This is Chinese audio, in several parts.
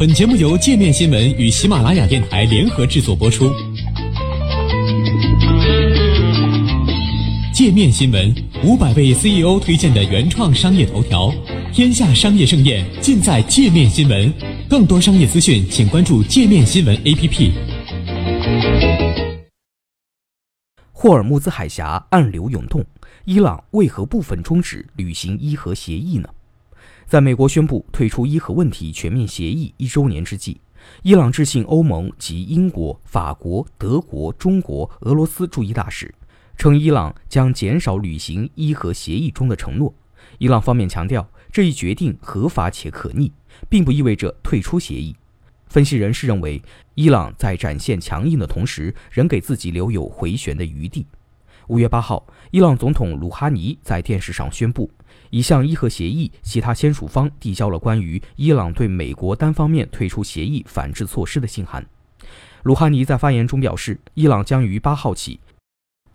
本节目由界面新闻与喜马拉雅电台联合制作播出。界面新闻五百位 CEO 推荐的原创商业头条，天下商业盛宴尽在界面新闻。更多商业资讯，请关注界面新闻 APP。霍尔木兹海峡暗流涌动，伊朗为何部分终止履行伊核协议呢？在美国宣布退出伊核问题全面协议一周年之际，伊朗致信欧盟及英国、法国、德国、中国、俄罗斯驻伊大使，称伊朗将减少履行伊核协议中的承诺。伊朗方面强调，这一决定合法且可逆，并不意味着退出协议。分析人士认为，伊朗在展现强硬的同时，仍给自己留有回旋的余地。五月八号，伊朗总统鲁哈尼在电视上宣布。已向伊核协议其他签署方递交了关于伊朗对美国单方面退出协议反制措施的信函。鲁哈尼在发言中表示，伊朗将于八号起，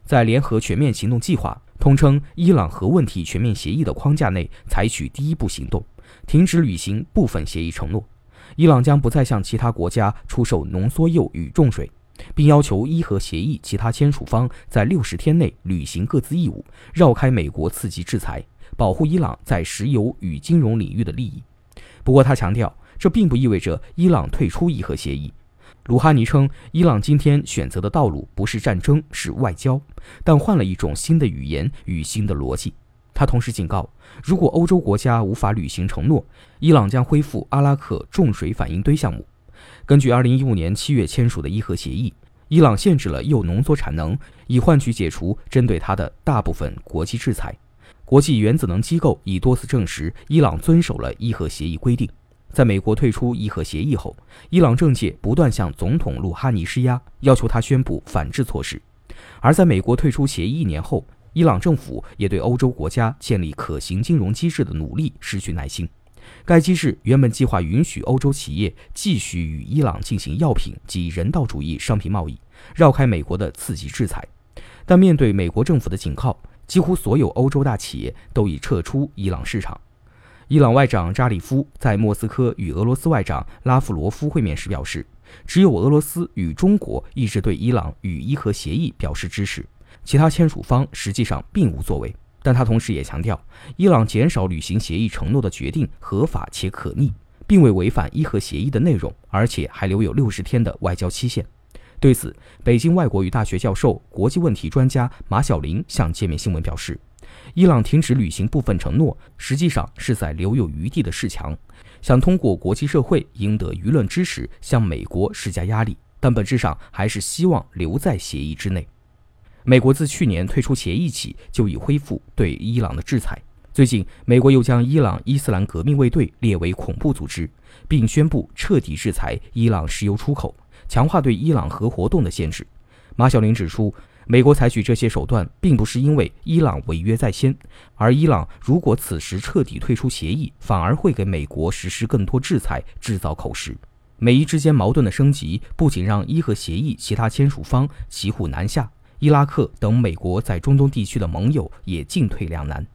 在联合全面行动计划（通称伊朗核问题全面协议）的框架内采取第一步行动，停止履行部分协议承诺。伊朗将不再向其他国家出售浓缩铀与重水，并要求伊核协议其他签署方在六十天内履行各自义务，绕开美国刺激制裁。保护伊朗在石油与金融领域的利益。不过，他强调，这并不意味着伊朗退出伊核协议。鲁哈尼称，伊朗今天选择的道路不是战争，是外交，但换了一种新的语言与新的逻辑。他同时警告，如果欧洲国家无法履行承诺，伊朗将恢复阿拉克重水反应堆项目。根据2015年7月签署的伊核协议，伊朗限制了铀浓缩产能，以换取解除针对它的大部分国际制裁。国际原子能机构已多次证实，伊朗遵守了伊核协议规定。在美国退出伊核协议后，伊朗政界不断向总统鲁哈尼施压，要求他宣布反制措施。而在美国退出协议一年后，伊朗政府也对欧洲国家建立可行金融机制的努力失去耐心。该机制原本计划允许欧洲企业继续与伊朗进行药品及人道主义商品贸易，绕开美国的刺激制裁。但面对美国政府的警告，几乎所有欧洲大企业都已撤出伊朗市场。伊朗外长扎里夫在莫斯科与俄罗斯外长拉夫罗夫会面时表示，只有俄罗斯与中国一直对伊朗与伊核协议表示支持，其他签署方实际上并无作为。但他同时也强调，伊朗减少履行协议承诺的决定合法且可逆，并未违反伊核协议的内容，而且还留有六十天的外交期限。对此，北京外国语大学教授、国际问题专家马晓玲向界面新闻表示，伊朗停止履行部分承诺，实际上是在留有余地的示强，想通过国际社会赢得舆论支持，向美国施加压力，但本质上还是希望留在协议之内。美国自去年退出协议起，就已恢复对伊朗的制裁。最近，美国又将伊朗伊斯兰革命卫队列为恐怖组织，并宣布彻底制裁伊朗石油出口。强化对伊朗核活动的限制。马晓玲指出，美国采取这些手段，并不是因为伊朗违约在先，而伊朗如果此时彻底退出协议，反而会给美国实施更多制裁，制造口实。美伊之间矛盾的升级，不仅让伊核协议其他签署方骑虎难下，伊拉克等美国在中东地区的盟友也进退两难。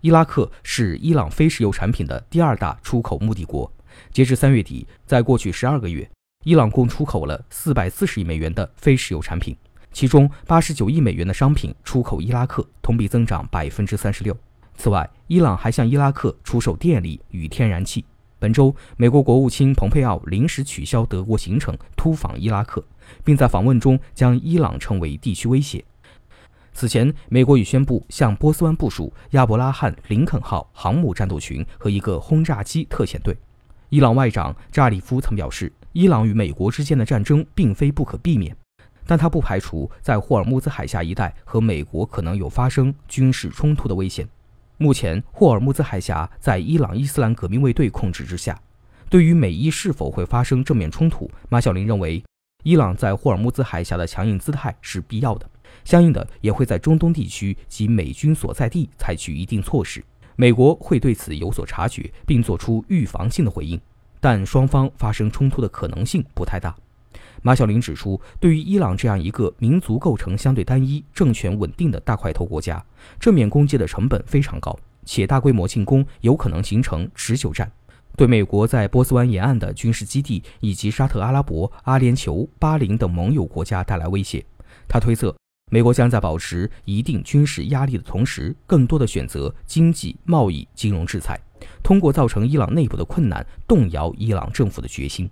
伊拉克是伊朗非石油产品的第二大出口目的国，截至三月底，在过去十二个月。伊朗共出口了四百四十亿美元的非石油产品，其中八十九亿美元的商品出口伊拉克，同比增长百分之三十六。此外，伊朗还向伊拉克出售电力与天然气。本周，美国国务卿蓬佩奥临时取消德国行程，突访伊拉克，并在访问中将伊朗称为地区威胁。此前，美国已宣布向波斯湾部署亚伯拉罕·林肯号航母战斗群和一个轰炸机特遣队。伊朗外长扎里夫曾表示，伊朗与美国之间的战争并非不可避免，但他不排除在霍尔木兹海峡一带和美国可能有发生军事冲突的危险。目前，霍尔木兹海峡在伊朗伊斯兰革命卫队控制之下。对于美伊是否会发生正面冲突，马晓林认为，伊朗在霍尔木兹海峡的强硬姿态是必要的，相应的也会在中东地区及美军所在地采取一定措施。美国会对此有所察觉，并做出预防性的回应，但双方发生冲突的可能性不太大。马小玲指出对于伊朗这样一个民族构成相对单一政权稳定的大块头国家正面攻击的成本非常高且大规模进攻有可能形成持久战。对美国在波斯湾沿岸的军事基地以及沙特阿拉伯阿联酋巴林等盟友国家带来威胁。他推测美国将在保持一定军事压力的同时更多的选择经济贸易金融制裁。通过造成伊朗内部的困难动摇伊朗政府的决心。